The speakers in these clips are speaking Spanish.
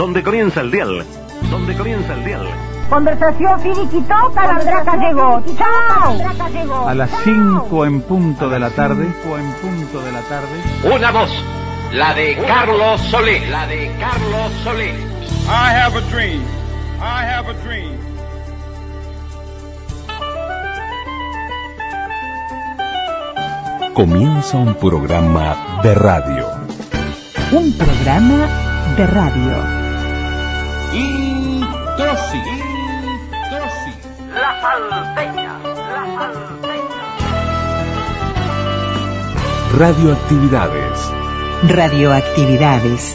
donde comienza el dial, donde comienza el dial. Conversación finiquitó, Calandraca llegó. ¡Chao! A las 5 en punto de la tarde, en punto de la tarde. Una voz, la de Carlos Solé, la de Carlos Solé. I have a dream. I have a dream. Comienza un programa de radio. Un programa de radio. Introsi. Introsi. La salteña. La salteña. Radioactividades. Radioactividades.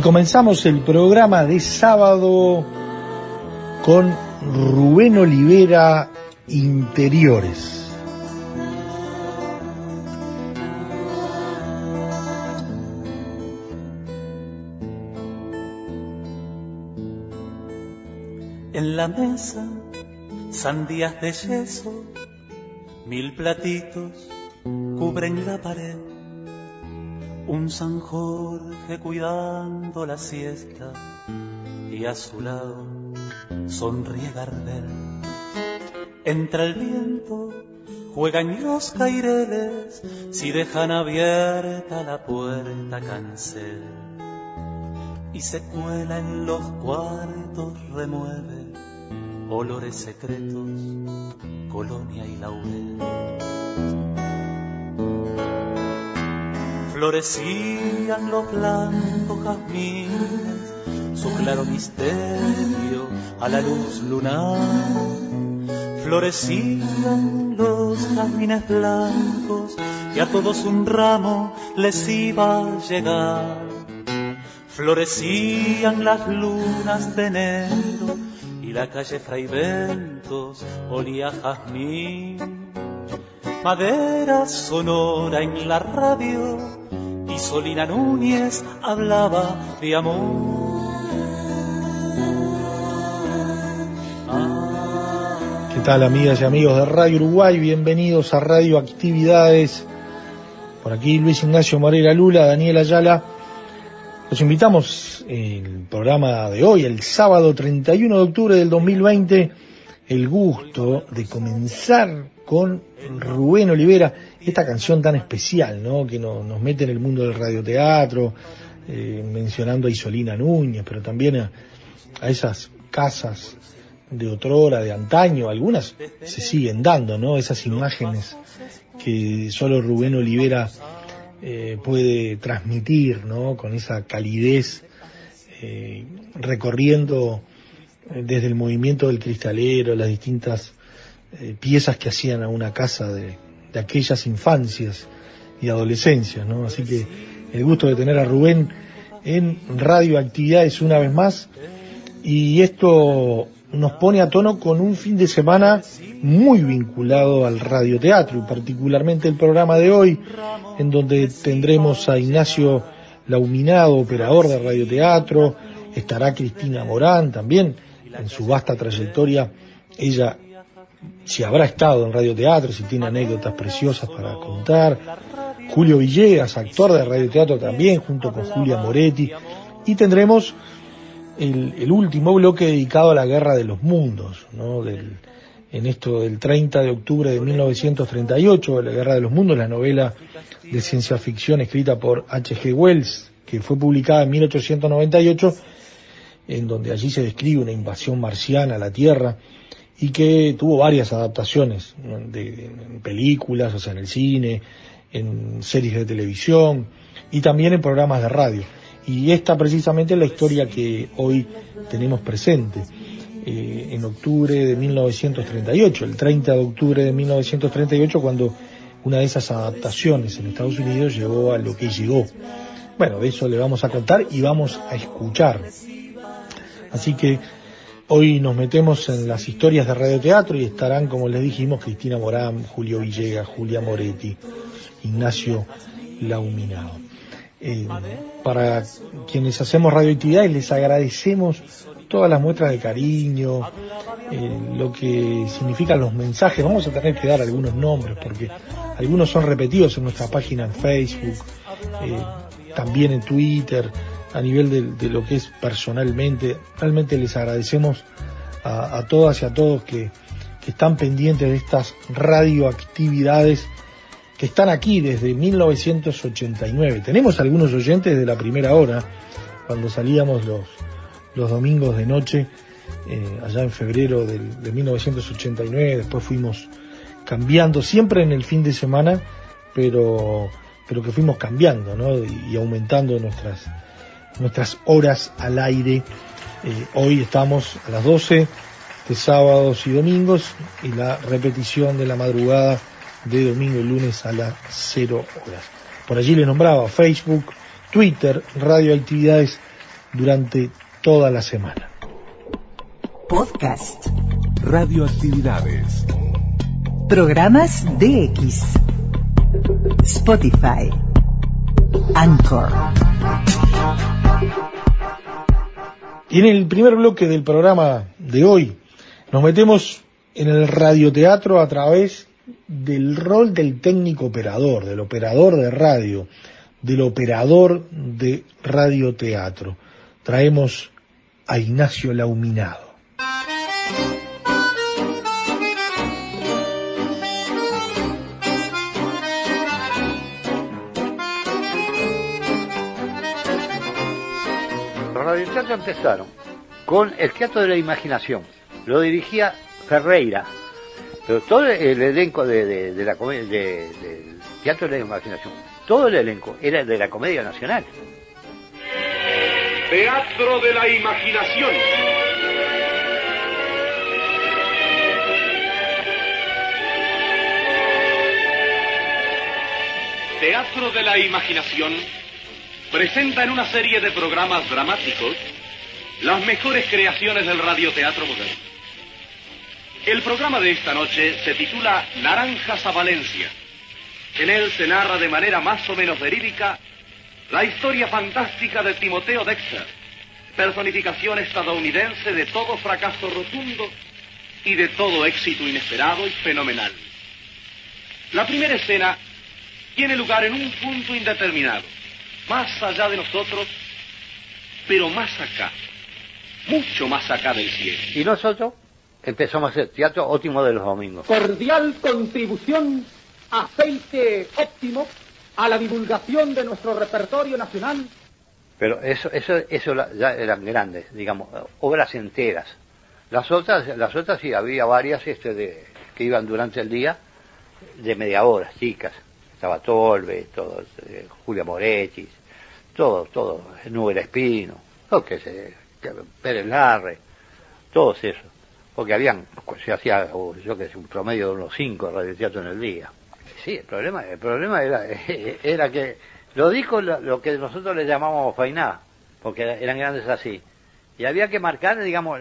Y comenzamos el programa de sábado con Rubén Olivera Interiores. En la mesa, sandías de yeso, mil platitos cubren la pared. Un San Jorge cuidando la siesta y a su lado sonríe Gardel. Entra el viento, juegan los caireles, si dejan abierta la puerta cancel. Y se cuela en los cuartos, remueve olores secretos, colonia y laurel. Florecían los blancos jazmines, su claro misterio a la luz lunar. Florecían los jazmines blancos y a todos un ramo les iba a llegar. Florecían las lunas de enero y la calle Fraiventos olía a jazmín. Madera sonora en la radio y Solina Núñez hablaba de amor. ¿Qué tal amigas y amigos de Radio Uruguay? Bienvenidos a Radio Actividades. Por aquí Luis Ignacio Moreira Lula, Daniel Ayala. Los invitamos el programa de hoy, el sábado 31 de octubre del 2020, el gusto de comenzar con Rubén Olivera, esta canción tan especial, ¿no? Que nos, mete en el mundo del radioteatro, eh, mencionando a Isolina Núñez, pero también a, esas casas de otrora, de antaño, algunas se siguen dando, ¿no? Esas imágenes que solo Rubén Olivera eh, puede transmitir, ¿no? Con esa calidez, eh, recorriendo desde el movimiento del cristalero, las distintas eh, piezas que hacían a una casa de, de, aquellas infancias y adolescencias, ¿no? Así que el gusto de tener a Rubén en radioactividades una vez más. Y esto nos pone a tono con un fin de semana muy vinculado al radioteatro y particularmente el programa de hoy en donde tendremos a Ignacio Lauminado, operador de radioteatro, estará Cristina Morán también en su vasta trayectoria, ella si habrá estado en radioteatro, si tiene anécdotas preciosas para contar, Julio Villegas, actor de radioteatro también, junto con Julia Moretti, y tendremos el, último bloque dedicado a la Guerra de los Mundos, ¿no? Del, en esto del 30 de octubre de 1938, La Guerra de los Mundos, la novela de ciencia ficción escrita por H.G. Wells, que fue publicada en 1898, en donde allí se describe una invasión marciana a la Tierra y que tuvo varias adaptaciones de, en películas, o sea, en el cine, en series de televisión y también en programas de radio. Y esta precisamente es la historia que hoy tenemos presente. Eh, en octubre de 1938, el 30 de octubre de 1938, cuando una de esas adaptaciones en Estados Unidos llegó a lo que llegó. Bueno, de eso le vamos a contar y vamos a escuchar. Así que hoy nos metemos en las historias de radioteatro y estarán, como les dijimos, Cristina Morán, Julio Villegas, Julia Moretti, Ignacio Lauminado. Eh, para quienes hacemos radioactividades les agradecemos todas las muestras de cariño, eh, lo que significan los mensajes. Vamos a tener que dar algunos nombres porque algunos son repetidos en nuestra página en Facebook, eh, también en Twitter, a nivel de, lo que es personalmente. Realmente les agradecemos a, todas y a todos que, que están pendientes de estas radioactividades que están aquí desde 1989. Tenemos algunos oyentes de la primera hora, cuando salíamos los, los domingos de noche, eh, allá en febrero de 1989, después fuimos cambiando, siempre en el fin de semana, pero, pero que fuimos cambiando ¿no? y, aumentando nuestras, nuestras horas al aire. Eh, hoy estamos a las 12 de sábados y domingos y la repetición de la madrugada de domingo y lunes a las 0 horas. Por allí le nombraba Facebook, Twitter, radioactividades durante toda la semana. Podcast. Radioactividades. Programas DX. Spotify. Anchor. Y en el primer bloque del programa de hoy nos metemos en el radioteatro a través del rol del técnico operador, del operador de radio, del operador de radioteatro traemos a Ignacio Lauminado. Empezaron con el Teatro de la Imaginación. Lo dirigía Ferreira. Pero todo el elenco de, la del Teatro de la Imaginación, todo el elenco era de la Comedia Nacional. Teatro de la Imaginación. Teatro de la Imaginación presenta en una serie de programas dramáticos las mejores creaciones del radioteatro moderno. El programa de esta noche se titula Naranjas a Valencia. En él se narra de manera más o menos verídica la historia fantástica de Timoteo Dexter, personificación estadounidense de todo fracaso rotundo y de todo éxito inesperado y fenomenal. La primera escena tiene lugar en un punto indeterminado, más allá de nosotros, pero más acá, mucho más acá del cielo. Y nosotros empezamos a hacer teatro óptimo de los domingos. Cordial contribución, aceite óptimo a la divulgación de nuestro repertorio nacional. Pero eso, eso, eso ya eran grandes, digamos, obras enteras. Las otras, las otras sí, había varias este, de, que iban durante el día de media hora, chicas. Estaba Tolbe, todo, eh, Julia Moretti, todo, todo, Nubel Espino, todo que se, Pérez Larre, todos esos. Porque habían, se hacía, yo que sé, un promedio de unos cinco radioteatros en el día. Sí, el problema, el problema era, era que lo dijo lo, que nosotros le llamamos fainá, porque eran grandes así. Y había que marcar, digamos,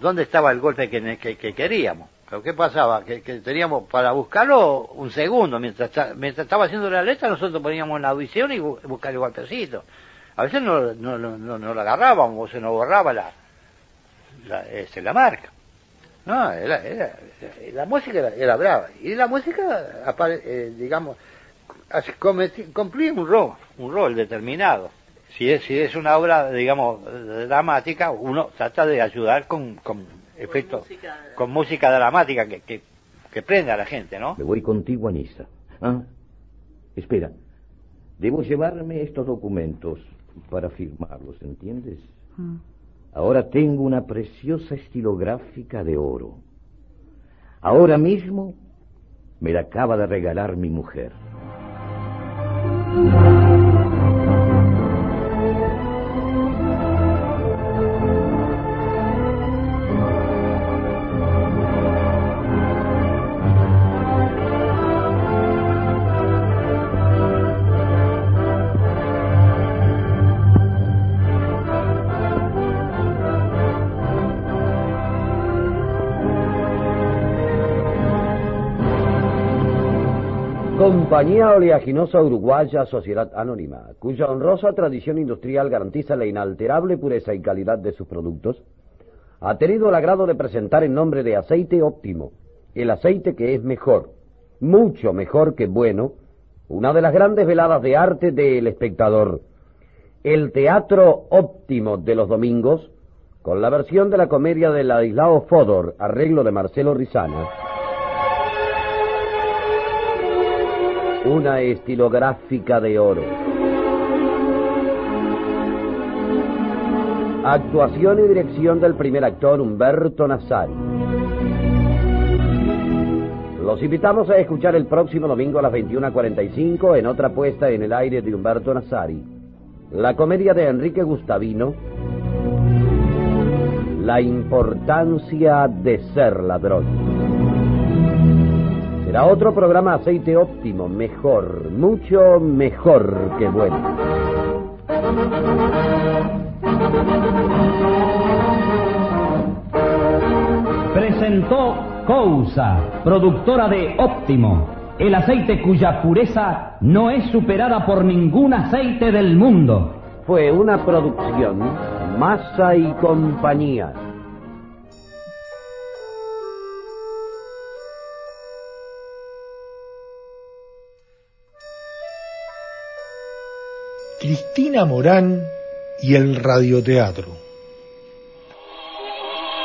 dónde estaba el golpe que, queríamos. Pero ¿qué pasaba? Que, teníamos para buscarlo un segundo. Mientras, mientras estaba haciendo la letra, nosotros poníamos la audición y buscar el golpecito. A veces no, no, no, no, lo agarrábamos o se nos borraba la, la, este, la marca. No, era, era, la música era, brava. Y la música, eh, digamos, cumplía un rol, un rol determinado. Si es, si es una obra, digamos, dramática, uno trata de ayudar con, con efectos, con música dramática que, que, que, prenda a la gente, ¿no? Me voy contigo, Anissa. Ah, espera. Debo llevarme estos documentos para firmarlos, ¿entiendes? Mm. Ahora tengo una preciosa estilográfica de oro. Ahora mismo me la acaba de regalar mi mujer. Compañía Oleaginosa Uruguaya Sociedad Anónima, cuya honrosa tradición industrial garantiza la inalterable pureza y calidad de sus productos, ha tenido el agrado de presentar en nombre de Aceite Óptimo, el aceite que es mejor, mucho mejor que bueno, una de las grandes veladas de arte del espectador, el Teatro Óptimo de los domingos, con la versión de la comedia de Ladislao Fodor, arreglo de Marcelo Rizana, una estilográfica de oro. Actuación y dirección del primer actor Humberto Nazari. Los invitamos a escuchar el próximo domingo a las 21.45 en otra puesta en el aire de Humberto Nazari. La comedia de Enrique Gustavino, La importancia de ser ladrón. Será otro programa aceite óptimo, mejor, mucho mejor que bueno. Presentó Cousa, productora de Óptimo, el aceite cuya pureza no es superada por ningún aceite del mundo. Fue una producción, masa y compañía. Cristina Morán y el radioteatro.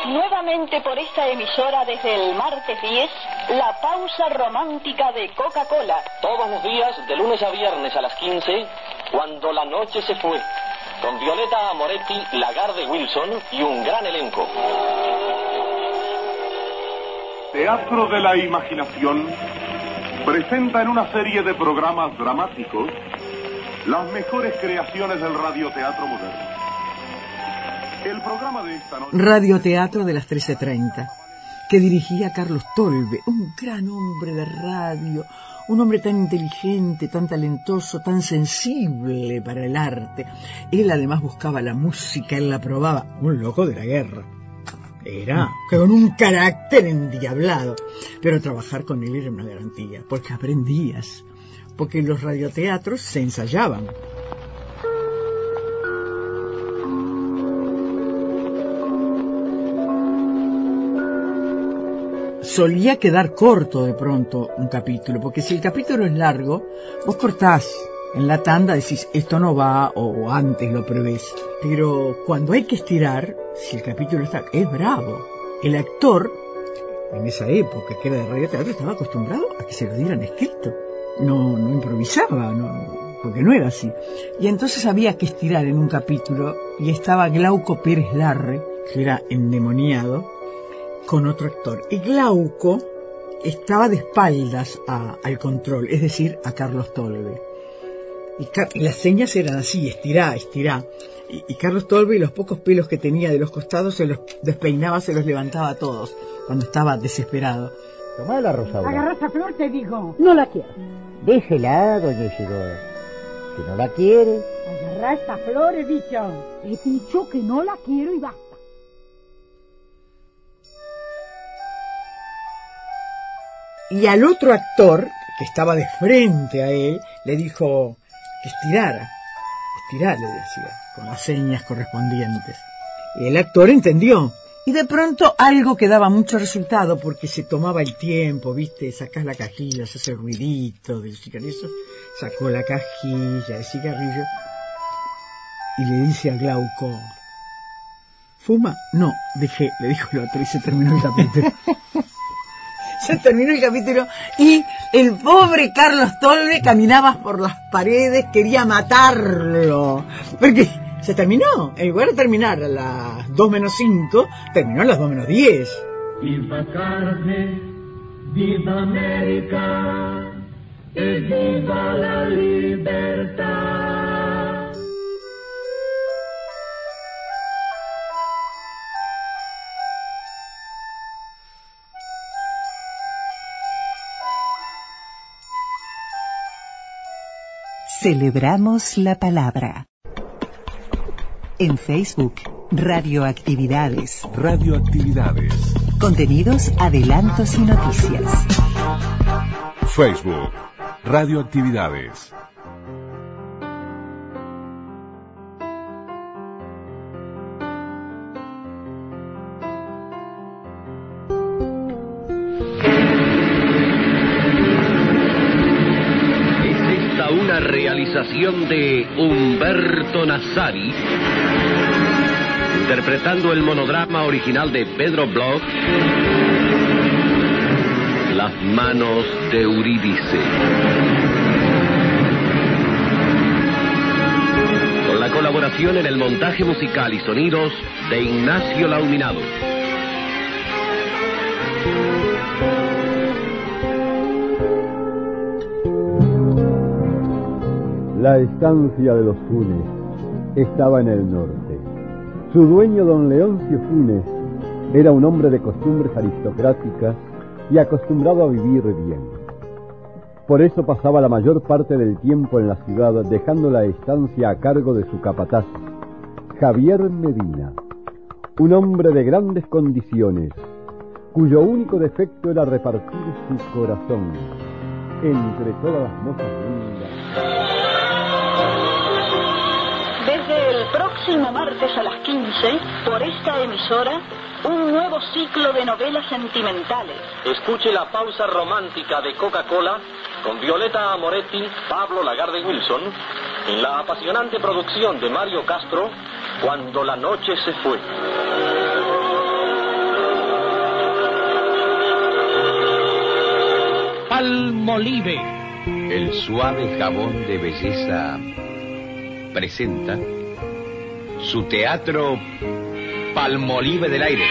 Nuevamente por esta emisora desde el martes 10, la pausa romántica de Coca-Cola. Todos los días, de lunes a viernes a las 15, cuando la noche se fue. Con Violeta Amoretti, Lagarde Wilson y un gran elenco. Teatro de la Imaginación presenta en una serie de programas dramáticos las mejores creaciones del radioteatro moderno. El programa de esta noche... Radioteatro de las 13.30, que dirigía Carlos Tolbe, un gran hombre de radio, un hombre tan inteligente, tan talentoso, tan sensible para el arte. Él además buscaba la música, él la probaba, un loco de la guerra. Era con un carácter endiablado, pero trabajar con él era una garantía, porque aprendías, porque los radioteatros se ensayaban. Solía quedar corto de pronto un capítulo, porque si el capítulo es largo, vos cortás en la tanda, decís esto no va o antes lo prevés. Pero cuando hay que estirar, si el capítulo está, es bravo. El actor, en esa época que era de radioteatro, estaba acostumbrado a que se lo dieran escrito no, no improvisaba, no, porque no era así. Y entonces había que estirar en un capítulo y estaba Glauco Pérez Larre, que era endemoniado, con otro actor. Y Glauco estaba de espaldas al control, es decir, a Carlos Tolbe. Y, las señas eran así, estirá, estirá. Y, y, Carlos Tolbe y los pocos pelos que tenía de los costados se los despeinaba, se los levantaba a todos, cuando estaba desesperado. Tomá la rosa. Agarrá esa flor, te digo. No la quiero. Déjela, doña Isidora. Si no la quiere. Agarrá esa flor, he dicho. He dicho que no la quiero y basta. Y al otro actor, que estaba de frente a él, le dijo que estirara. Estirar, le decía, con las señas correspondientes. Y el actor entendió y de pronto algo que daba mucho resultado porque se tomaba el tiempo, viste, sacás la cajilla, se hace el ruidito del cigarrillo, sacó la cajilla de cigarrillo y le dice a Glauco, ¿fuma? No, dejé, le dijo el otro y se terminó el capítulo. se terminó el capítulo y el pobre Carlos Tolbe caminaba por las paredes, quería matarlo, porque se terminó. En lugar de terminar a las 2 menos 5, terminó a las 2 menos 10. Viva Carne, viva América, que viva la libertad. Celebramos la palabra. En Facebook, Radioactividades. Radioactividades. Contenidos, adelantos y noticias. Facebook. Radioactividades. De Humberto Nazari? Interpretando el monodrama original de Pedro Bloch, Las manos de Eurídice. Con la colaboración en el montaje musical y sonidos de Ignacio Lauminado. La estancia de los Funes estaba en el norte. Su dueño, don Leoncio Funes, era un hombre de costumbres aristocráticas y acostumbrado a vivir bien. Por eso pasaba la mayor parte del tiempo en la ciudad, dejando la estancia a cargo de su capataz, Javier Medina, un hombre de grandes condiciones, cuyo único defecto era repartir su corazón entre todas las mozas próximo martes a las 15, por esta emisora, un nuevo ciclo de novelas sentimentales. Escuche la pausa romántica de Coca-Cola con Violeta Amoretti, Pablo Lagarde Wilson, en la apasionante producción de Mario Castro, Cuando la noche se fue. Palmolive. El suave jabón de belleza presenta su teatro Palmolive del aire.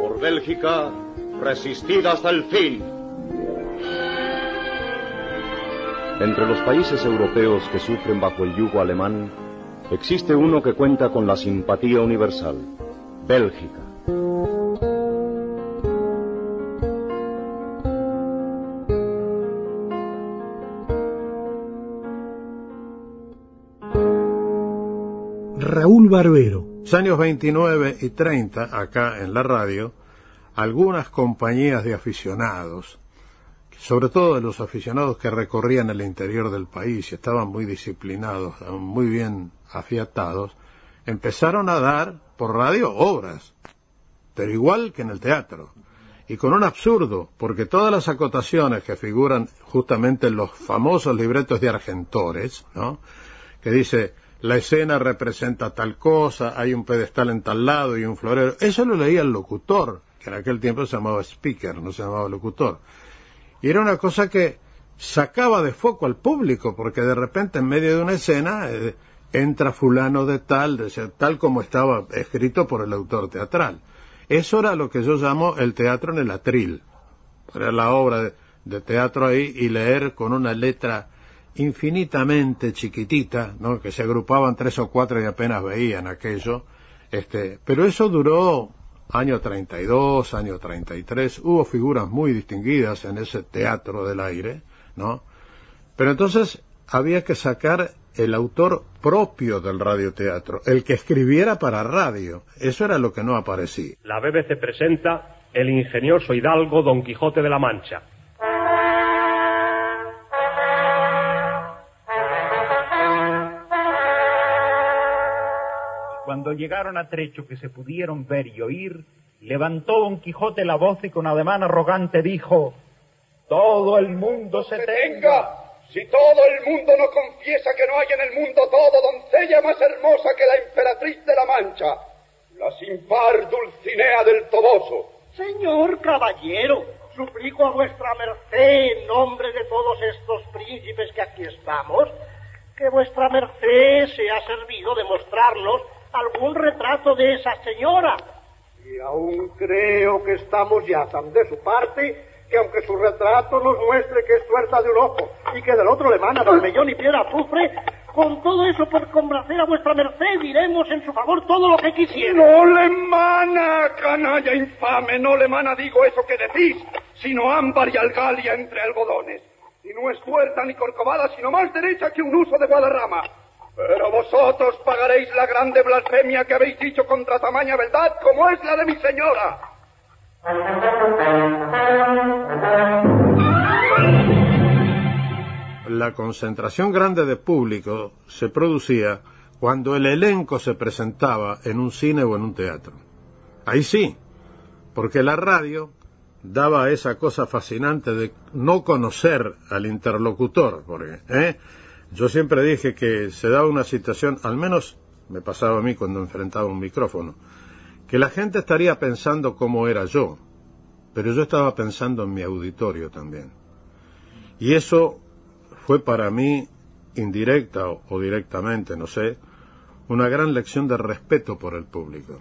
Por Bélgica, resistida hasta el fin. Entre los países europeos que sufren bajo el yugo alemán, existe uno que cuenta con la simpatía universal, Bélgica. Raúl Barbero. Los años 29 y 30, acá en la radio, algunas compañías de aficionados, sobre todo de los aficionados que recorrían el interior del país y estaban muy disciplinados, muy bien afiatados, empezaron a dar por radio obras, pero igual que en el teatro. Y con un absurdo, porque todas las acotaciones que figuran justamente en los famosos libretos de Argentores, ¿no? que dice, la escena representa tal cosa, hay un pedestal en tal lado y un florero. Eso lo leía el locutor, que en aquel tiempo se llamaba speaker, no se llamaba locutor. Y era una cosa que sacaba de foco al público, porque de repente en medio de una escena eh, entra fulano de tal, de ser, tal como estaba escrito por el autor teatral. Eso era lo que yo llamo el teatro en el atril. Era la obra de, de teatro ahí y leer con una letra infinitamente chiquitita, ¿no? que se agrupaban tres o cuatro y apenas veían aquello, este, pero eso duró año 32, año 33, hubo figuras muy distinguidas en ese teatro del aire, ¿no? Pero entonces había que sacar el autor propio del radioteatro, el que escribiera para radio, eso era lo que no aparecía. La BBC presenta El ingenioso hidalgo Don Quijote de la Mancha. Cuando llegaron a trecho que se pudieron ver y oír, levantó Don Quijote la voz y con ademán arrogante dijo, Todo el mundo se tenga. Si todo el mundo no confiesa que no hay en el mundo todo doncella más hermosa que la emperatriz de la Mancha, la sin par Dulcinea del Toboso. Señor caballero, suplico a vuestra merced en nombre de todos estos príncipes que aquí estamos, que vuestra merced se ha servido de mostrarnos algún retrato de esa señora. Y aún creo que estamos ya tan de su parte que aunque su retrato nos muestre que es tuerta de un ojo y que del otro le emana vermellón y piedra azufre, con todo eso por complacer a vuestra merced diremos en su favor todo lo que quisiera. No le emana, canalla infame, no le emana, digo eso que decís, sino ámbar y algalia entre algodones. Y no es tuerta ni corcovada, sino más derecha que un uso de guadarrama. Pero vosotros pagaréis la grande blasfemia que habéis dicho contra tamaña verdad, como es la de mi señora. La concentración grande de público se producía cuando el elenco se presentaba en un cine o en un teatro. Ahí sí, porque la radio daba esa cosa fascinante de no conocer al interlocutor, porque ¿eh? yo siempre dije que se daba una situación, al menos me pasaba a mí cuando enfrentaba un micrófono, que la gente estaría pensando cómo era yo, pero yo estaba pensando en mi auditorio también. Y eso fue para mí, indirecta o, directamente, no sé, una gran lección de respeto por el público.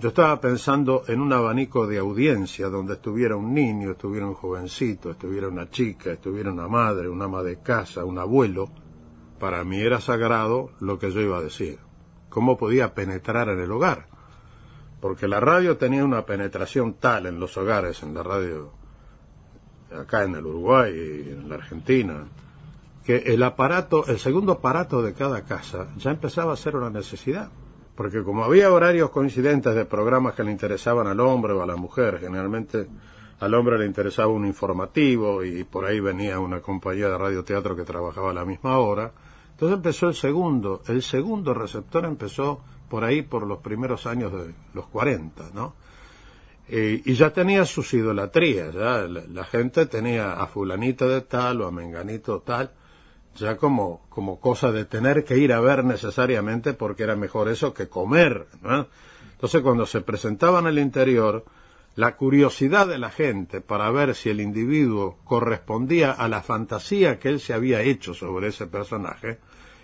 Yo estaba pensando en un abanico de audiencia donde estuviera un niño, estuviera un jovencito, estuviera una chica, estuviera una madre, un ama de casa, un abuelo. Para mí era sagrado lo que yo iba a decir. ¿Cómo podía penetrar en el hogar? Porque la radio tenía una penetración tal en los hogares, en la radio acá en el Uruguay y en la Argentina, que el aparato, el segundo aparato de cada casa ya empezaba a ser una necesidad. Porque como había horarios coincidentes de programas que le interesaban al hombre o a la mujer, generalmente al hombre le interesaba un informativo y por ahí venía una compañía de radioteatro que trabajaba a la misma hora, entonces empezó el segundo, el segundo receptor empezó por ahí por los primeros años de los 40, ¿no? Eh, y ya tenía sus idolatrías, ya la, gente tenía a fulanito de tal o a menganito tal, ya como, como cosa de tener que ir a ver necesariamente porque era mejor eso que comer, ¿no? Entonces cuando se presentaban al interior, la curiosidad de la gente para ver si el individuo correspondía a la fantasía que él se había hecho sobre ese personaje,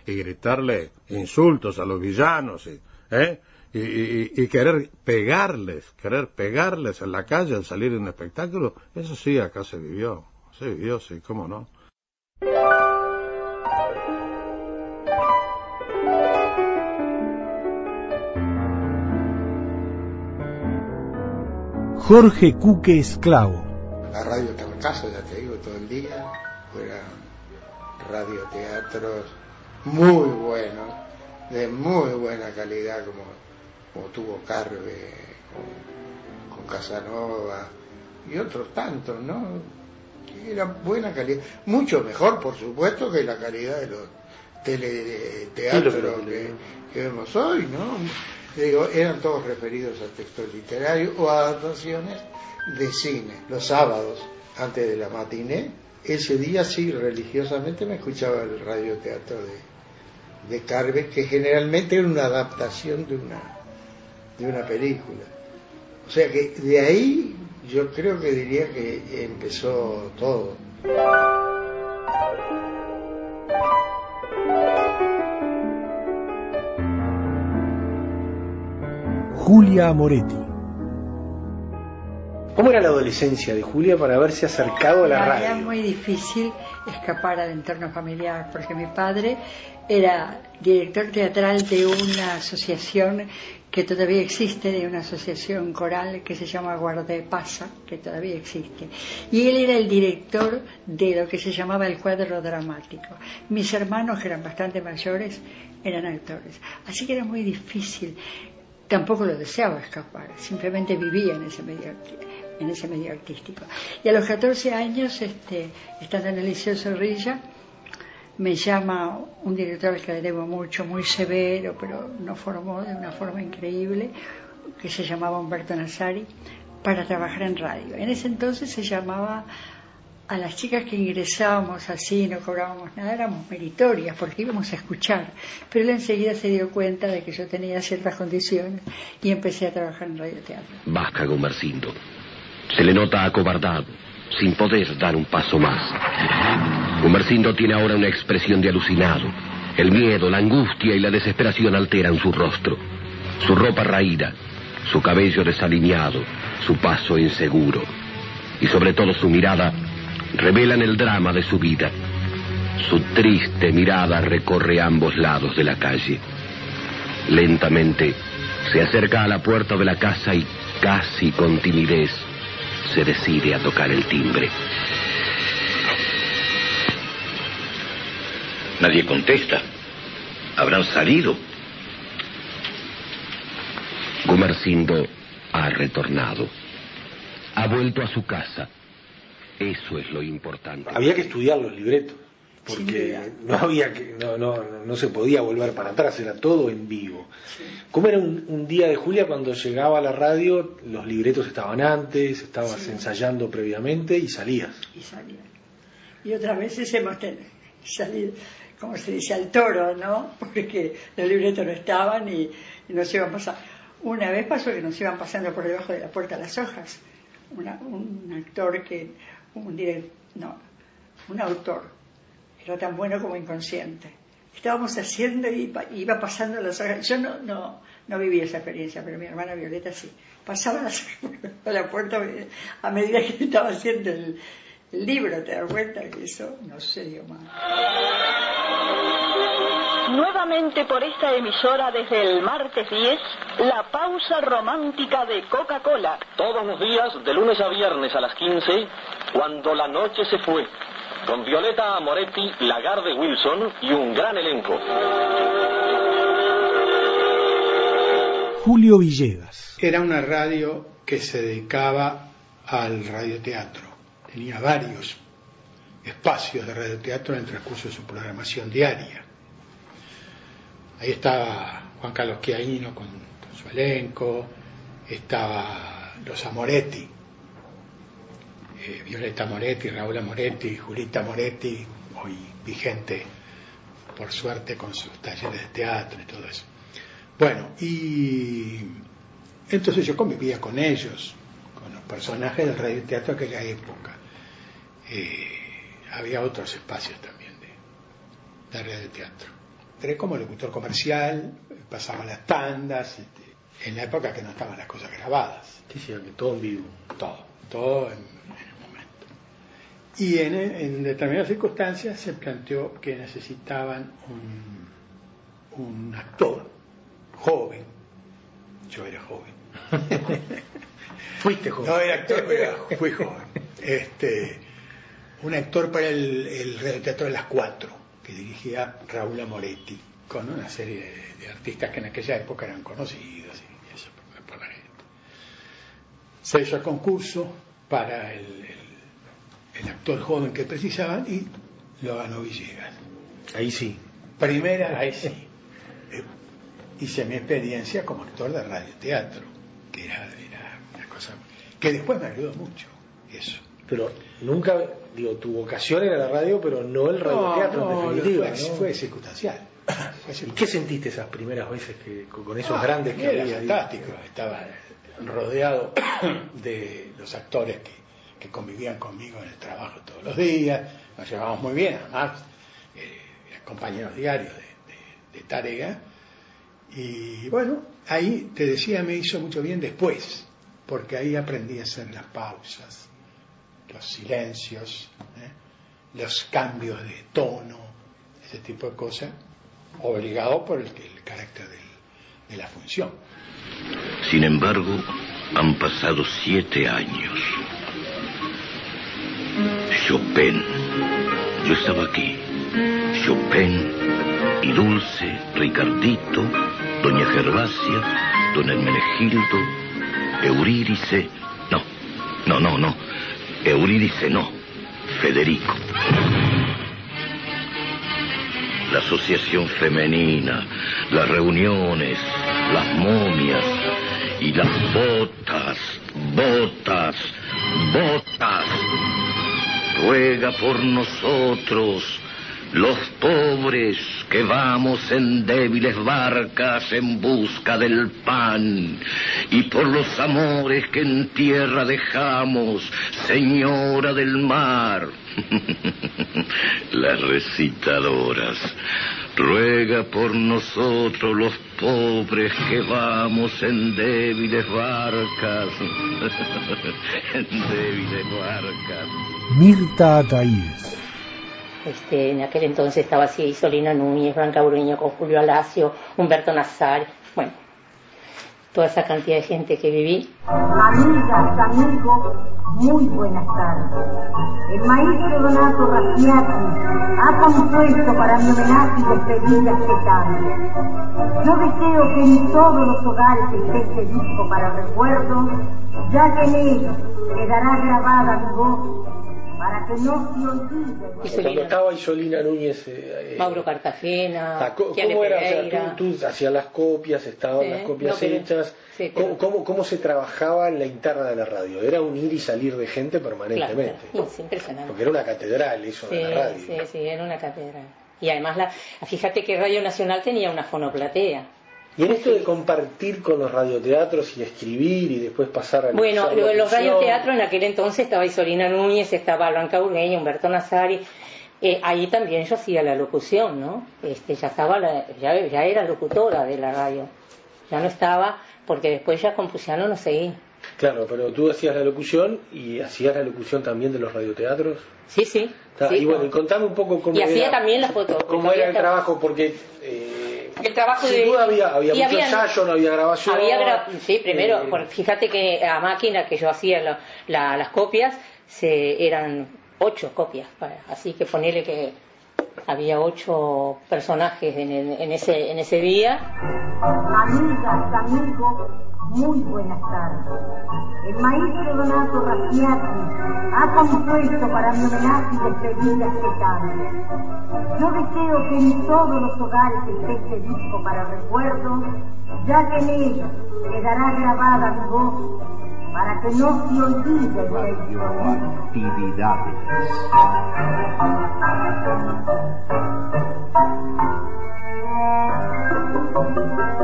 y gritarle insultos a los villanos y ¿eh? Y, y, querer pegarles, querer pegarles en la calle al salir de un espectáculo, eso sí, acá se vivió, se vivió, sí, cómo no. Jorge Cuque Esclavo. La radio casa, ya te digo, todo el día. Fuera radioteatros muy buenos de muy buena calidad como, como tuvo Carve con, Casanova y otros tantos, ¿no? Era buena calidad, mucho mejor por supuesto que la calidad de los teleteatros que, que, vemos hoy, ¿no? Digo, eran todos referidos a textos literarios o adaptaciones de cine. Los sábados, antes de la matiné, ese día sí religiosamente me escuchaba el radioteatro de, de Carver, que generalmente era una adaptación de una, de una película. O sea que de ahí yo creo que diría que empezó todo. Julia Moretti. ¿Cómo era la adolescencia de Julia para haberse acercado a la radio? Era muy difícil escapar al entorno familiar, porque mi padre era director teatral de una asociación que todavía existe, de una asociación coral que se llama Guardepasa, que todavía existe. Y él era el director de lo que se llamaba el cuadro dramático. Mis hermanos, que eran bastante mayores, eran actores. Así que era muy difícil. Tampoco lo deseaba escapar, simplemente vivía en ese medio en ese medio artístico. Y a los 14 años, este, estando en el Liceo Zorrilla, me llama un director al que le debo mucho, muy severo, pero nos formó de una forma increíble, que se llamaba Humberto Nazari, para trabajar en radio. En ese entonces se llamaba a las chicas que ingresábamos así, no cobrábamos nada, éramos meritorias porque íbamos a escuchar. Pero él enseguida se dio cuenta de que yo tenía ciertas condiciones y empecé a trabajar en radioteatro. Vasca Gomercindo. Se le nota acobardado sin poder dar un paso más. Gumercindo tiene ahora una expresión de alucinado, El miedo, la angustia y la desesperación alteran su rostro, su ropa raída, su cabello desalineado, su paso inseguro y sobre todo su mirada revelan el drama de su vida. Su triste mirada recorre ambos lados de la calle. Lentamente se acerca a la puerta de la casa y casi con timidez se decide a tocar el timbre. Nadie contesta. ¿Habrán salido? Gumersindo ha retornado. Ha vuelto a su casa. Eso es lo importante. Había que estudiar los libretos, porque no había que, no, no, no se podía volver para atrás, era todo en vivo. ¿Cómo era un, un día de Julia cuando llegaba a la radio? Los libretos estaban antes, estabas Sí. ensayando previamente y salías. y salía. Y otras veces hemos ten- salido, como se dice, al toro, ¿no? Porque los libretos no estaban y, y nos iban pasando. Una vez pasó que nos iban pasando por debajo de la puerta las hojas. Una- un actor que, un direct- no, un autor, era tan bueno como inconsciente. Estábamos haciendo y iba, iba pasando las hojas. Yo no, no, no viví esa experiencia, pero mi hermana Violeta sí. Pasaba las hojas por la puerta a medida que estaba haciendo el, el libro, te das cuenta que eso no se dio más. Nuevamente por esta emisora desde el martes 10, la pausa romántica de Coca-Cola. Todos los días, de lunes a viernes a las 15, cuando la noche se fue, con Violeta Amoretti, Lagarde Wilson y un gran elenco. Julio Villegas. Era una radio que se dedicaba al radioteatro. Tenía varios espacios de radioteatro en el transcurso de su programación diaria. Ahí estaba Juan Carlos Chiaino con, con su elenco, estaba los Amoretti, eh, Violeta Moretti, Raúl Amoretti, Julita Moretti, hoy vigente por suerte con sus talleres de teatro y todo eso. Bueno, y entonces yo convivía con ellos, con los personajes del radioteatro de aquella época. Eh, había otros espacios también de, de radioteatro. Entré como locutor comercial, pasaba las tandas, este, en la época que no estaban las cosas grabadas. Sí, sí, que todo en vivo. Todo, todo en. Y en, en determinadas circunstancias se planteó que necesitaban un, un actor joven. Yo era joven. Fuiste joven. No era actor, pero era- fui joven. Este, un actor para el, el radioteatro de las cuatro, que dirigía Raúl Amoretti, con una serie de, de artistas que en aquella época eran conocidos y eso por, por la gente. Se hizo el concurso para el, el- el actor joven que precisaban y lo ganó Villegas. Ahí sí. Primera, ahí sí. Eh, hice mi experiencia como actor de radioteatro, que era, era una cosa que después me ayudó mucho, eso. Pero nunca, digo, tu vocación era la radio, pero no el radioteatro No, no, en definitiva. fue, ¿no? fue circunstancial. ¿Y qué sentiste esas primeras veces que con esos Ah, grandes que era había ahí? fantástico, estaba rodeado de los actores que, que convivían conmigo en el trabajo todos los días, nos llevábamos muy bien, además, eh, compañeros diarios de, de- tarea, y bueno, ahí te decía me hizo mucho bien después, porque ahí aprendí a hacer las pausas, los silencios, ¿eh? los cambios de tono, ese tipo de cosas, obligado por el, carácter de la función. Sin embargo, han pasado siete años. Chopin. Yo estaba aquí. Chopin y Dulce, Ricardito, Doña Gervasia, Don Hermenegildo, Eurídice. No, no, no, no. Eurídice no. Federico. La asociación femenina, las reuniones, las momias y las botas, Ruega por nosotros, los pobres que vamos en débiles barcas en busca del pan, y por los amores que en tierra dejamos, señora del mar. Las recitadoras, Ruega por nosotros los pobres que vamos en débiles barcas. en débiles barcas. Mirta Ataídes. Este, en aquel entonces estaba así Isolina Núñez, Blanca Bruño, con Julio Alacio, Humberto Nazar, bueno, toda esa cantidad de gente que viví. Amigas, amigos, muy buenas tardes. El maestro Donato Raciati ha compuesto para mi homenaje y despedida este cambio. Yo deseo que en todos los hogares esté este disco para recuerdo, ya que en él quedará grabada mi voz para que no se olvide. Cuando estaba Isolina Núñez. eh, eh, Mauro Cartagena, ah, ¿Cómo era? O sea, tú, tú hacías las copias, estaban Sí, las copias no, pero- hechas. sí, ¿Cómo, pero- cómo, cómo se trabajaba en la interna de la radio? Era un ir y salir de gente permanentemente. claro, es impresionante. Porque era una catedral eso Sí, de la radio. sí, sí, era una catedral. Y además, la, fíjate que Radio Nacional tenía una fonoplatea. Y en esto de compartir con los radioteatros y escribir y después pasar a Bueno, lo- los radioteatros en aquel entonces estaba Isolina Núñez, estaba Blanca Urgueña, Humberto Nazari. Eh, ahí también yo hacía la locución, ¿no? Este, ya estaba, la- ya, ya era locutora de la radio. Ya no estaba, porque después ya con Puciano no seguí. Claro, pero tú hacías la locución y hacías la locución también de los radioteatros. Sí, sí. Está, sí, y bueno, no. y contame un poco cómo Y hacía era, también la foto. cómo era el trabajo, porque eh, El trabajo sin de... duda había, había y mucho ensayo, no había grabación. Había gra- sí, primero, eh, por- fíjate que a máquina que yo hacía la- la- las copias, se, eran ocho copias, para- así que ponele que había ocho personajes en, el- en ese, en ese día. Amigas, amigos, muy buenas tardes. El maestro Donato Raciati ha compuesto para mi homenaje y despedida este cambio. Yo deseo que en todos los hogares esté este disco para recuerdo, ya que en él quedará grabada mi voz para que no se olvide de. Actividades. El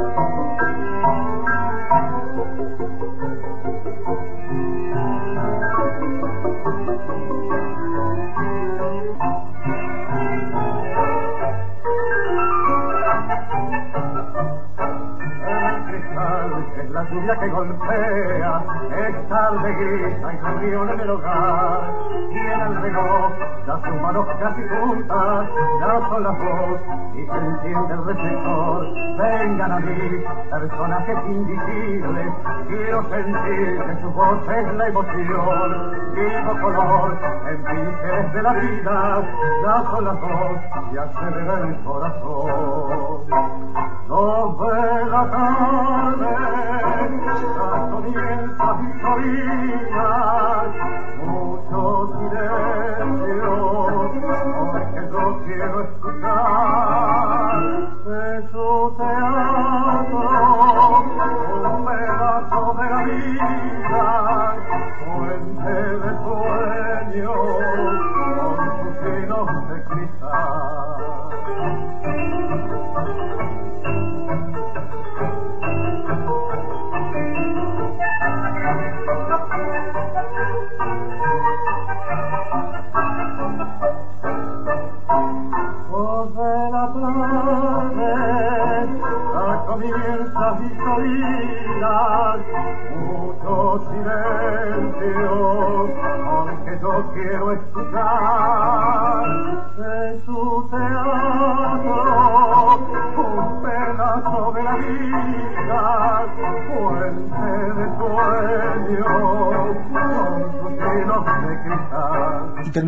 la que golpea, es tarde grita y cambió en el hogar. Y en el reloj, las sus manos casi juntas, ya son las dos y se enciende el reflector. Vengan a mí, personajes invisibles, quiero sentir que su voz es la emoción. Vivo color, en pinceles de la vida, ya son las dos, ya se ve el corazón. Dos de la tarde, comienza Victorina, mucho silencio, porque yo quiero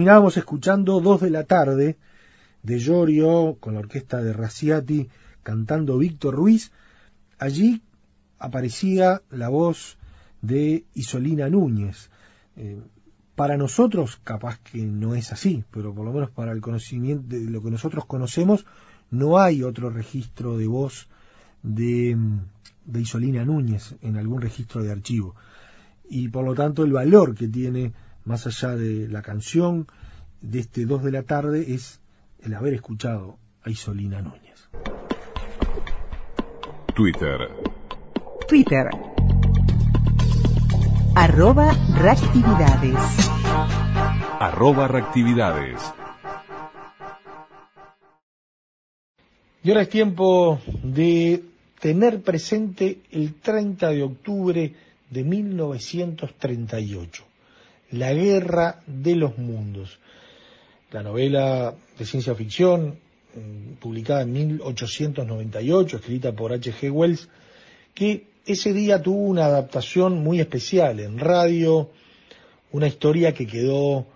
terminábamos escuchando Dos de la tarde de Llorio con la orquesta de Raciati cantando Víctor Ruiz. Allí aparecía la voz de Isolina Núñez. Eh, para nosotros capaz que no es así, pero por lo menos para el conocimiento de lo que nosotros conocemos no hay otro registro de voz de, de Isolina Núñez en algún registro de archivo. Y por lo tanto el valor que tiene más allá de la canción de este 2 de la tarde es el haber escuchado a Isolina Núñez. Twitter. Twitter. Arroba reactividades. Arroba reactividades. Y ahora es tiempo de tener presente el 30 de octubre de 1938, La Guerra de los Mundos, la novela de ciencia ficción mm, publicada en 1898, escrita por H.G. Wells, que ese día tuvo una adaptación muy especial en radio, una historia que quedó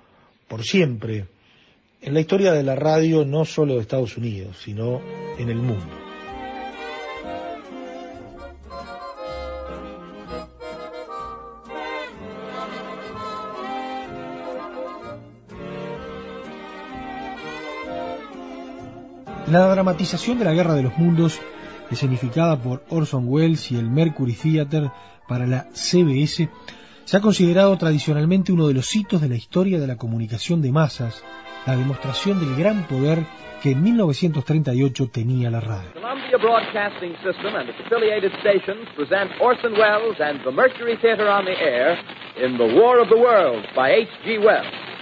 por siempre en la historia de la radio no solo de Estados Unidos, sino en el mundo. La dramatización de la Guerra de los Mundos, escenificada por Orson Welles y el Mercury Theatre para la CBS, se ha considerado tradicionalmente uno de los hitos de la historia de la comunicación de masas, la demostración del gran poder que en 1938 tenía la radio.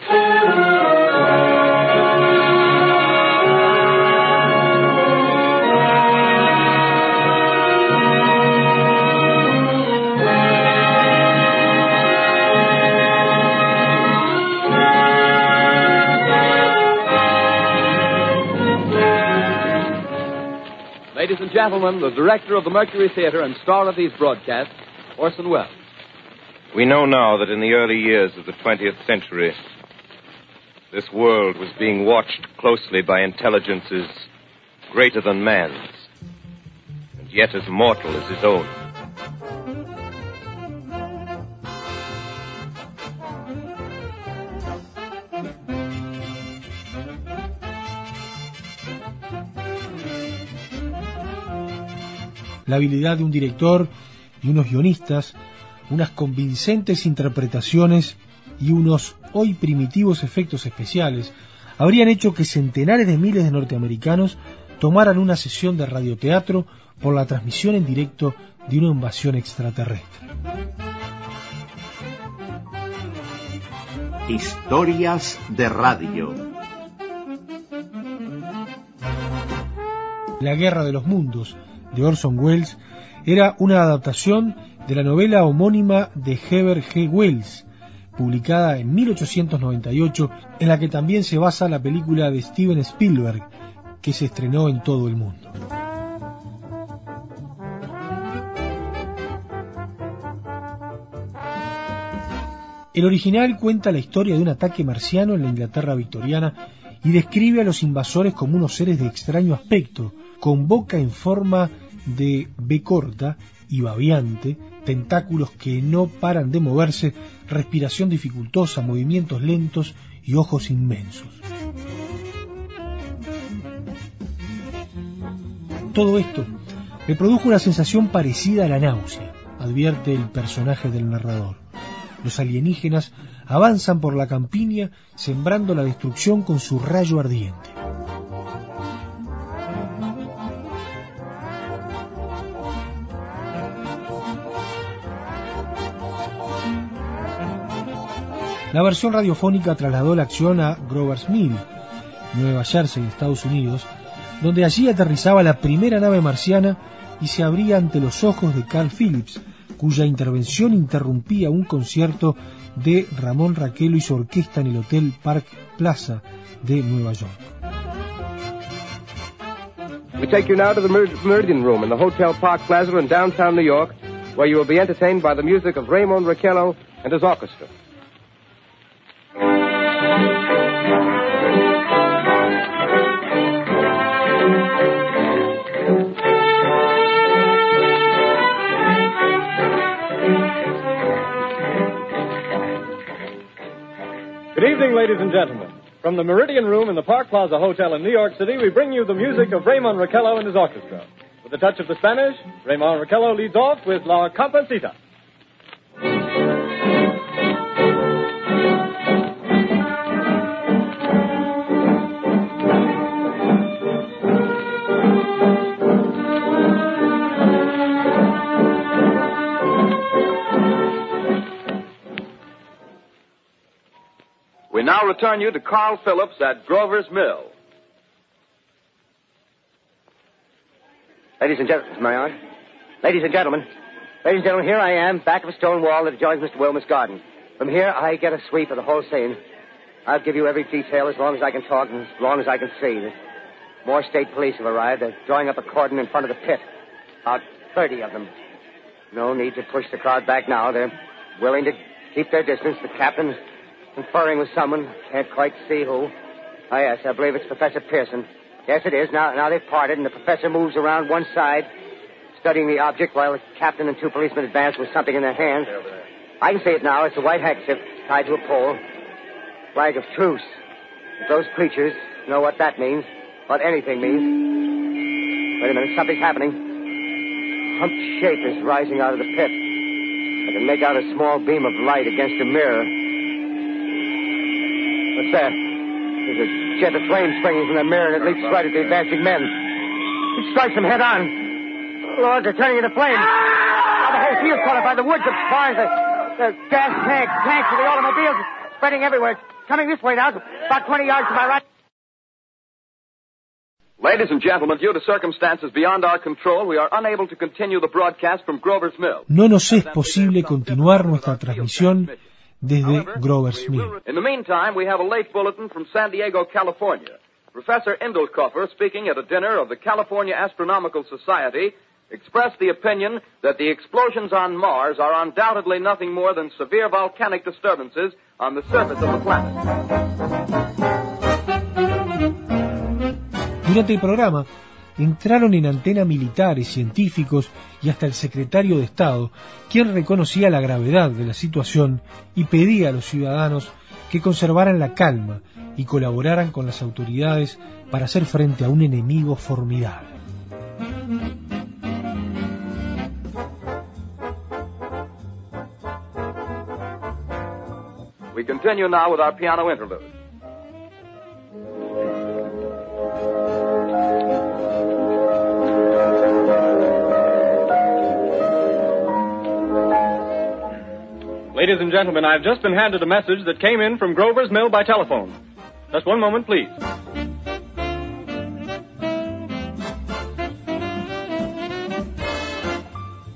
Theater. Gentlemen, the director of the Mercury Theater and star of these broadcasts, Orson Welles. We know now that in the early years of the 20th century, this world was being watched closely by intelligences greater than man's, and yet as mortal as his own. La habilidad de un director y unos guionistas, unas convincentes interpretaciones y unos hoy primitivos efectos especiales habrían hecho que centenares de miles de norteamericanos tomaran una sesión de radioteatro por la transmisión en directo de una invasión extraterrestre. Historias de radio. La Guerra de los Mundos, de Orson Welles era una adaptación de la novela homónima de Heber G. Wells, publicada en 1898, en la que también se basa la película de Steven Spielberg, que se estrenó en todo el mundo. El original cuenta la historia de un ataque marciano en la Inglaterra victoriana y describe a los invasores como unos seres de extraño aspecto, con boca en forma de B corta y babiante, tentáculos que no paran de moverse, respiración dificultosa, movimientos lentos y ojos inmensos. Todo esto me produjo una sensación parecida a la náusea, advierte el personaje del narrador. Los alienígenas avanzan por la campiña sembrando la destrucción con su rayo ardiente. La versión radiofónica trasladó la acción a Grover's Mill, Nueva Jersey, Estados Unidos, donde allí aterrizaba la primera nave marciana y se abría ante los ojos de Carl Phillips, cuya intervención interrumpía un concierto de Ramón Raquelo y su orquesta en el Hotel Park Plaza de Nueva York. We take you now to the Meridian Room in the Hotel Park Plaza in downtown New York, where you will be entertained by the music of Raymond Raquello and his orchestra. Good evening, ladies and gentlemen. From the Meridian Room in the Park Plaza Hotel in New York City, we bring you the music of Raymond Raquello and his orchestra. With a touch of the Spanish, Raymond Raquello leads off with La Compancita. Now return you to Carl Phillips at Grover's Mill. Ladies and gentlemen, my on. Ladies and gentlemen, ladies and gentlemen, here I am, back of a stone wall that adjoins Mr. Wilmer's garden. From here, I get a sweep of the whole scene. I'll give you every detail as long as I can talk and as long as I can see. More state police have arrived. They're drawing up a cordon in front of the pit. About 30 of them. No need to push the crowd back now. They're willing to keep their distance. The captain's conferring with someone. Can't quite see who. Oh, yes, I believe it's Professor Pearson. Yes, it is. Now, now they've parted, and the professor moves around one side, studying the object, while the captain and two policemen advance with something in their hands. I can see it now. It's a white handkerchief tied to a pole. Flag of truce. If those creatures know what that means, what anything means. Wait a minute, something's happening. Humped shape is rising out of the pit. I can make out a small beam of light against a mirror. What's that? There's a jet of flame springing from the mirror and it leaps right at the advancing men. It strikes them head on. Lord, they're turning into flames. Oh, the whole field's caught up by the woods, the barns, the, the gas tanks, tanks of the automobiles spreading everywhere. It's coming this way now, about 20 yards to my right. Ladies and gentlemen, due to circumstances beyond our control, we are unable to continue the broadcast from Grover's Mill. No nos es posible continuar nuestra transmisión desde Grover's Mill. In the meantime, we have a late bulletin from San Diego, California. Professor Indelkoffer, speaking at a dinner of the California Astronomical Society, expressed the opinion that the explosions on Mars are undoubtedly nothing more than severe volcanic disturbances on the surface of the planet. Durante el programa entraron en antena militares, científicos y hasta el secretario de Estado, quien reconocía la gravedad de la situación y pedía a los ciudadanos que conservaran la calma y colaboraran con las autoridades para hacer frente a un enemigo formidable. We continue now with our piano. Ladies and gentlemen, I've just been handed a message that came in from Grover's Mill by telephone. Just one moment, please.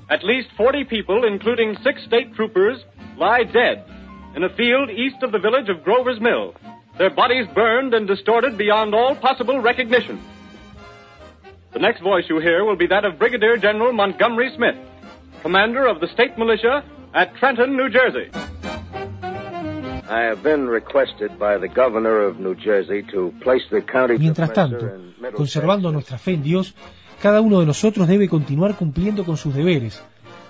At least 40 people, including six state troopers, lie dead in a field east of the village of Grover's Mill, their bodies burned and distorted beyond all possible recognition. The next voice you hear will be that of Brigadier General Montgomery Smith, commander of the state militia at Trenton, New Jersey. I have been requested by the governor of New Jersey to place the county Mientras tanto, conservando nuestra fe en Dios, cada uno de nosotros debe continuar cumpliendo con sus deberes,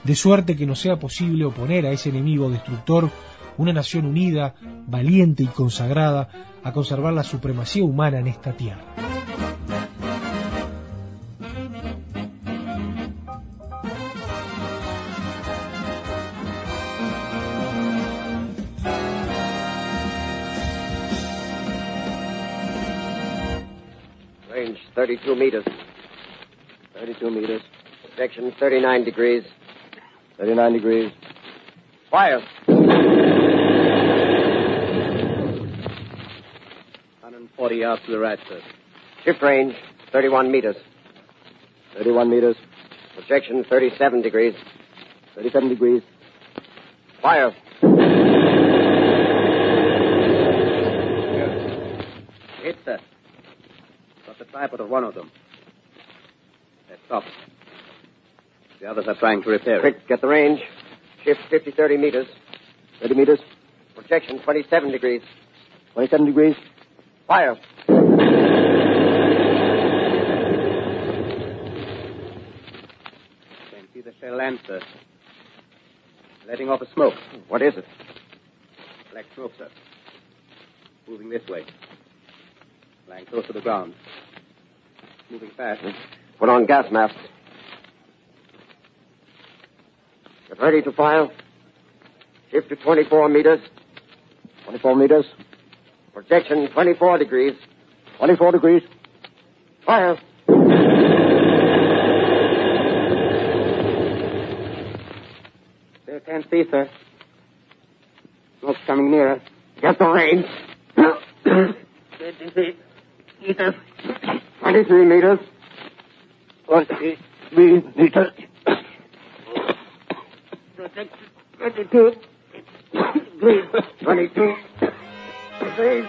de suerte que nos sea posible oponer a ese enemigo destructor una nación unida, valiente y consagrada a conservar la supremacía humana en esta tierra. 32 meters. 32 meters. Section 39 degrees. 39 degrees. Fire. 140 yards to the right, sir. Shift range 31 meters. 31 meters. Projection 37 degrees. 37 degrees. Fire. Hit, sir. Got the tripod of one of them. They're stopped. The others are trying to repair it. Quick, get the range. Shift 50, 30 meters. 30 meters. Projection 27 degrees. 27 degrees. Fire. I Can see the shell land, sir. Letting off a smoke. What is it? Black smoke, sir. Moving this way. Lying close to the ground. Moving fast. Put on gas masks. Get ready to fire. Shift to 24 meters. 24 meters. Projection 24 degrees. 24 degrees. Fire. Still can't see, sir. Smoke's coming nearer. Get the range. 23 meters. 23 meters. 40 three, twenty-two, three, twenty-two, three.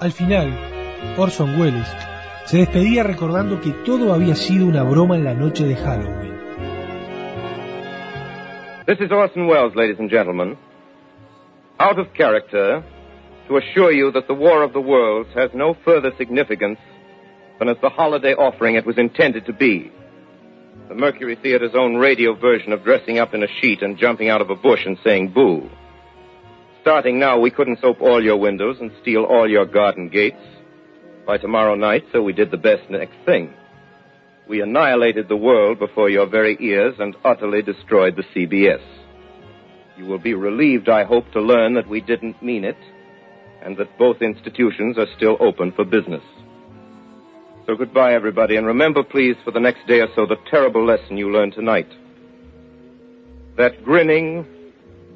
Al final, Orson Welles se despedía recordando que todo había sido una broma en la noche de Halloween. This is Orson Welles, ladies and gentlemen. Out of character, to assure you that the War of the Worlds has no further significance than as the holiday offering it was intended to be. The Mercury Theater's own radio version of dressing up in a sheet and jumping out of a bush and saying boo. Starting now, we couldn't soap all your windows and steal all your garden gates. By tomorrow night, so we did the best next thing. We annihilated the world before your very ears and utterly destroyed the CBS. You will be relieved, I hope, to learn that we didn't mean it and that both institutions are still open for business. So goodbye, everybody, and remember, please, for the next day or so, the terrible lesson you learned tonight. That grinning,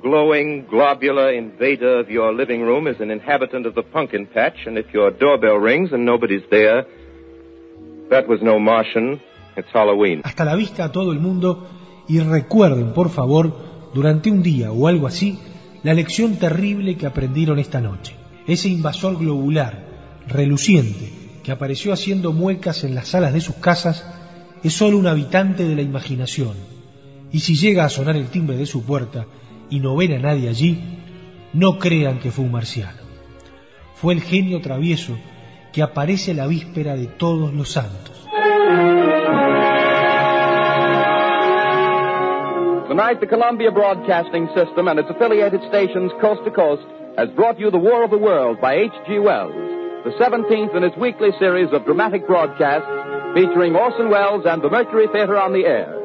glowing, globular invader of your living room is an inhabitant of the pumpkin patch, and if your doorbell rings and nobody's there, that was no Martian, it's Halloween. Hasta la vista a todo el mundo y recuerden, por favor, durante un día o algo así, la lección terrible que aprendieron esta noche. Ese invasor globular, reluciente, que apareció haciendo muecas en las salas de sus casas, es solo un habitante de la imaginación. Y si llega a sonar el timbre de su puerta y no ven a nadie allí, no crean que fue un marciano. Fue el genio travieso que aparece la víspera de todos los santos. Tonight, the Columbia Broadcasting System and its affiliated stations coast to coast has brought you The War of the World by H.G. Wells, the 17th in its weekly series of dramatic broadcasts featuring Orson Welles and the Mercury Theater on the air.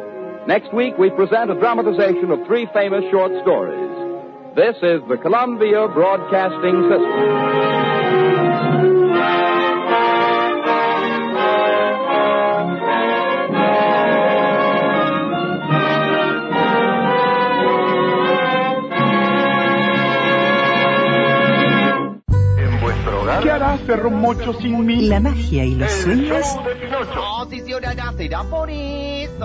Next week, we present a dramatization of three famous short stories. This is the Columbia Broadcasting System. ¿Qué hará Cerro Mocho sin mí? La magia y los sueños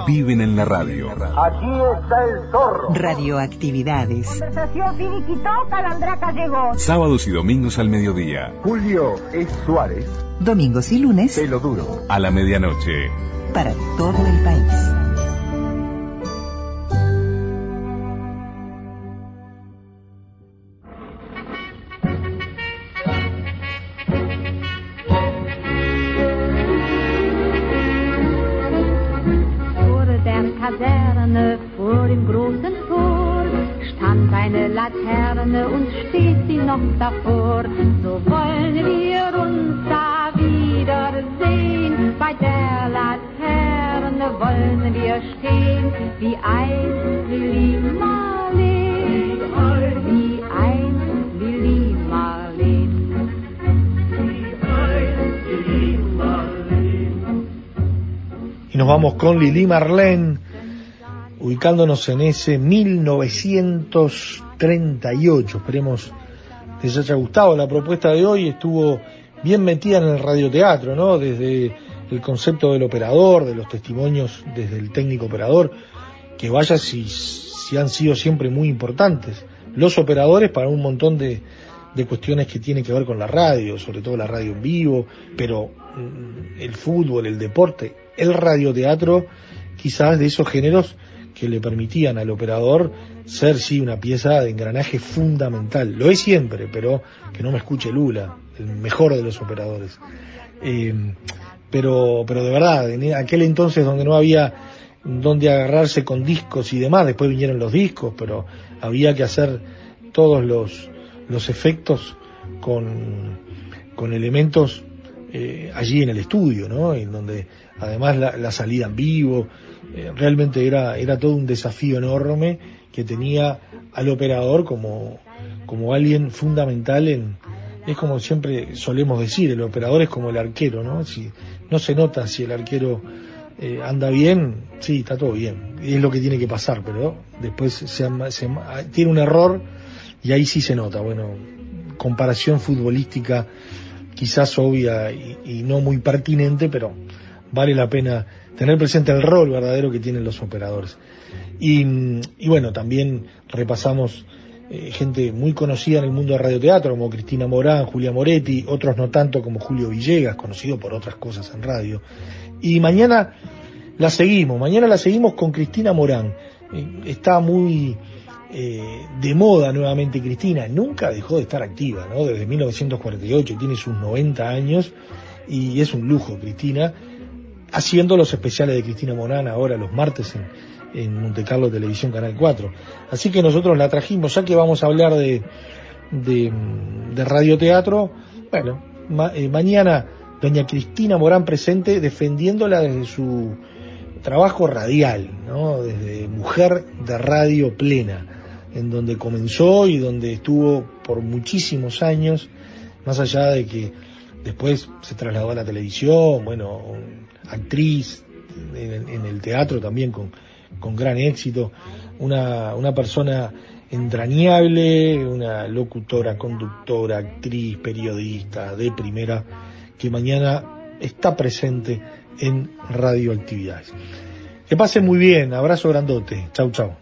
Viven en la radio. Aquí está el zorro. radioactividades. Conversación Calandraca llegó. Sábados y domingos al mediodía. Julio es Suárez. Domingos y lunes Pelo duro. A la medianoche. para todo el país. Vamos con Lili Marlene, ubicándonos en ese 1938. Esperemos que les haya gustado la propuesta de hoy. Estuvo bien metida en el radioteatro, ¿no? Desde el concepto del operador, de los testimonios desde el técnico operador, que vaya si, si han sido siempre muy importantes. Los operadores para un montón de, de cuestiones que tienen que ver con la radio, sobre todo la radio en vivo, pero el fútbol, el deporte, el radioteatro, quizás de esos géneros que le permitían al operador ser sí una pieza de engranaje fundamental. Lo es siempre, pero que no me escuche Lula, el mejor de los operadores. Eh, pero, pero de verdad, en aquel entonces donde no había donde agarrarse con discos y demás, después vinieron los discos, pero había que hacer todos los, los efectos con, con elementos eh, allí en el estudio, ¿no? En donde además la, la salida en vivo, eh, realmente era, era todo un desafío enorme que tenía al operador como, como alguien fundamental en, es como siempre solemos decir, el operador es como el arquero, ¿no? Si, no se nota si el arquero eh, anda bien, sí, está todo bien. Es lo que tiene que pasar, pero después se, se tiene un error y ahí sí se nota. Bueno, comparación futbolística quizás obvia y, no muy pertinente, pero vale la pena tener presente el rol verdadero que tienen los operadores. Y, y bueno, también repasamos eh, gente muy conocida en el mundo del radioteatro, como Cristina Morán, Julia Moretti, otros no tanto como Julio Villegas, conocido por otras cosas en radio. Y mañana la seguimos, mañana la seguimos con Cristina Morán. Eh, está muy eh, de moda nuevamente Cristina, nunca dejó de estar activa, ¿no? Desde 1948, tiene sus 90 años y es un lujo Cristina, haciendo los especiales de Cristina Morán ahora los martes en, en Monte Carlo Televisión Canal 4. Así que nosotros la trajimos, ya que vamos a hablar de, de, de radioteatro, bueno, eh, mañana doña Cristina Morán presente defendiéndola desde su trabajo radial, ¿no? desde mujer de radio plena, en donde comenzó y donde estuvo por muchísimos años, más allá de que después se trasladó a la televisión, bueno, actriz en, el- teatro también con, con gran éxito, una, una persona entrañable, una locutora, conductora, actriz, periodista de primera, que mañana está presente en radioactividades. Que pasen muy bien, abrazo grandote, chau chau.